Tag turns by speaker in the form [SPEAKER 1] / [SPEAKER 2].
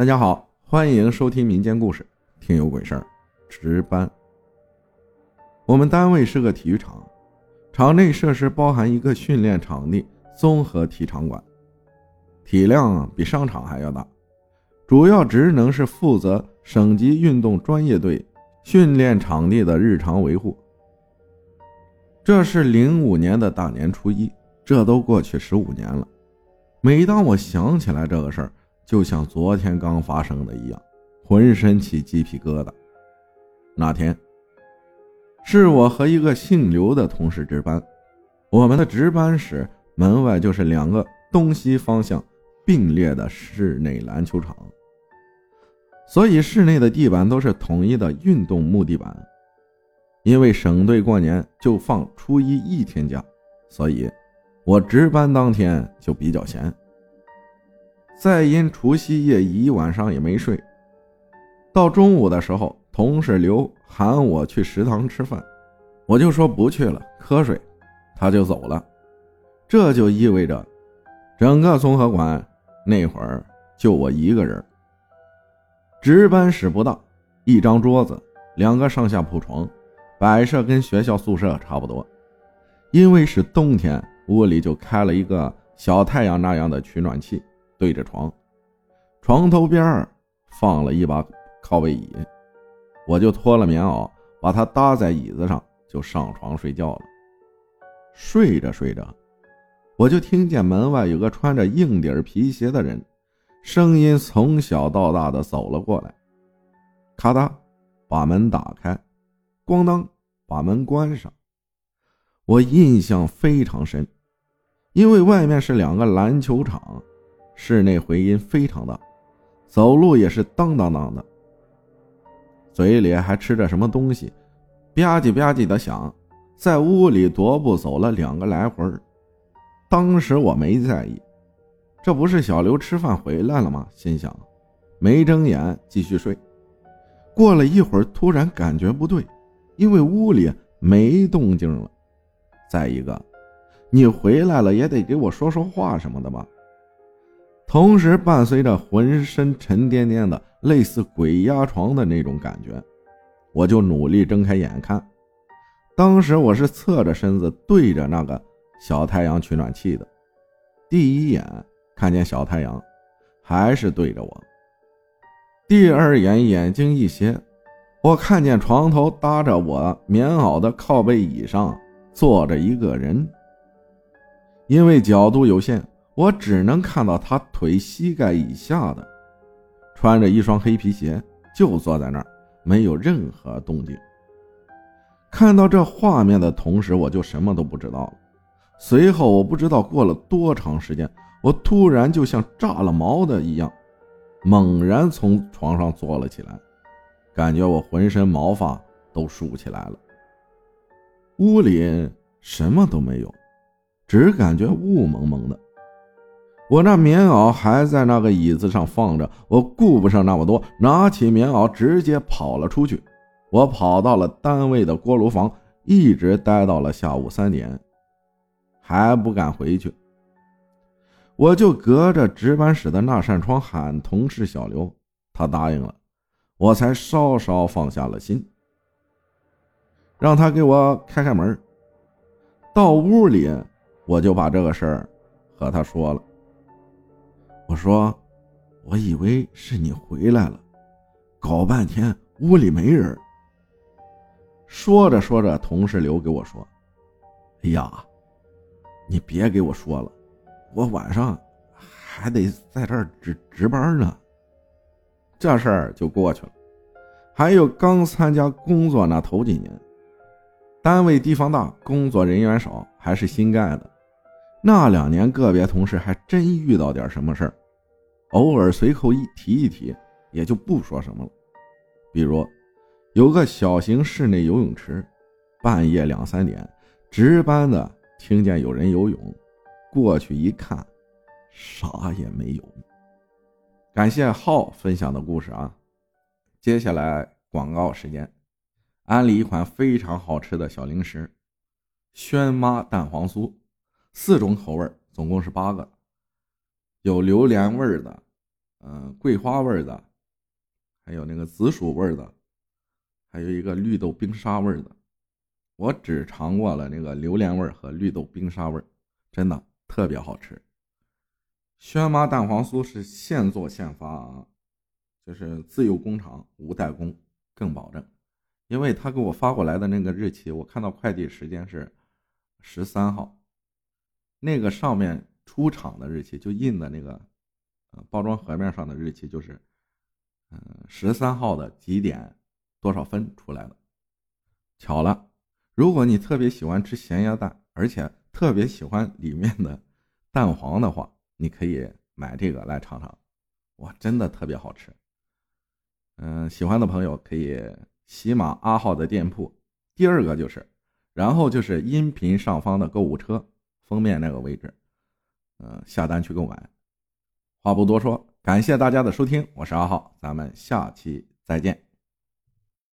[SPEAKER 1] 大家好，欢迎收听民间故事，听有鬼事儿。值班。我们单位是个体育场，场内设施包含一个训练场地、综合体场馆，体量比商场还要大。主要职能是负责省级运动专业队训练场地的日常维护。这是零五年的大年初一，这都过去十五年了。每当我想起来这个事儿，就像昨天刚发生的一样，浑身起鸡皮疙瘩。那天是我和一个姓刘的同事值班，我们的值班室门外就是两个东西方向并列的室内篮球场，所以室内的地板都是统一的运动木地板。因为省队过年就放初一一天假，所以我值班当天就比较闲。再因除夕夜一晚上也没睡，到中午的时候，同事刘喊我去食堂吃饭，我就说不去了，瞌睡，他就走了。这就意味着，整个综合馆那会儿就我一个人。值班室不大，一张桌子，两个上下铺床，摆设跟学校宿舍差不多。因为是冬天，屋里就开了一个小太阳那样的取暖器。对着床，床头边放了一把靠背椅，我就脱了棉袄，把它搭在椅子上，就上床睡觉了。睡着睡着，我就听见门外有个穿着硬底皮鞋的人，声音从小到大的走了过来，咔嗒，把门打开，咣当，把门关上。我印象非常深，因为外面是两个篮球场。室内回音非常大，走路也是当当当的，嘴里还吃着什么东西，吧唧吧唧的响，在屋里踱步走了两个来回当时我没在意，这不是小刘吃饭回来了吗？心想，没睁眼继续睡。过了一会儿，突然感觉不对，因为屋里没动静了。再一个，你回来了也得给我说说话什么的吧。同时伴随着浑身沉甸甸的，类似鬼压床的那种感觉，我就努力睁开眼看。当时我是侧着身子对着那个小太阳取暖器的，第一眼看见小太阳，还是对着我。第二眼眼睛一斜，我看见床头搭着我棉袄的靠背椅上坐着一个人，因为角度有限。我只能看到他腿膝盖以下的，穿着一双黑皮鞋，就坐在那儿，没有任何动静。看到这画面的同时，我就什么都不知道了。随后，我不知道过了多长时间，我突然就像炸了毛的一样，猛然从床上坐了起来，感觉我浑身毛发都竖起来了。屋里什么都没有，只感觉雾蒙蒙的。我那棉袄还在那个椅子上放着，我顾不上那么多，拿起棉袄直接跑了出去。我跑到了单位的锅炉房，一直待到了下午三点，还不敢回去。我就隔着值班室的那扇窗喊同事小刘，他答应了，我才稍稍放下了心，让他给我开开门。到屋里，我就把这个事儿和他说了。我说：“我以为是你回来了，搞半天屋里没人。”说着说着，同事留给我说：“哎呀，你别给我说了，我晚上还得在这儿值值班呢。”这事儿就过去了。还有刚参加工作那头几年，单位地方大，工作人员少，还是新盖的。那两年，个别同事还真遇到点什么事儿。偶尔随口一提一提，也就不说什么了。比如，有个小型室内游泳池，半夜两三点，值班的听见有人游泳，过去一看，啥也没有。感谢浩分享的故事啊！接下来广告时间，安利一款非常好吃的小零食——轩妈蛋黄酥，四种口味，总共是八个。有榴莲味儿的，嗯，桂花味儿的，还有那个紫薯味儿的，还有一个绿豆冰沙味儿的。我只尝过了那个榴莲味儿和绿豆冰沙味儿，真的特别好吃。轩妈蛋黄酥是现做现发啊，就是自有工厂无代工，更保证。因为他给我发过来的那个日期，我看到快递时间是十三号，那个上面出厂的日期就印的那个呃包装盒面上的日期就是嗯十三号的几点多少分出来的。巧了，如果你特别喜欢吃咸鸭蛋，而且特别喜欢里面的蛋黄的话。你可以买这个来尝尝，哇，真的特别好吃。嗯，喜欢的朋友可以喜马阿浩的店铺，第二个就是，然后就是音频上方的购物车封面那个位置，嗯，下单去购买。话不多说，感谢大家的收听，我是阿浩，咱们下期再见。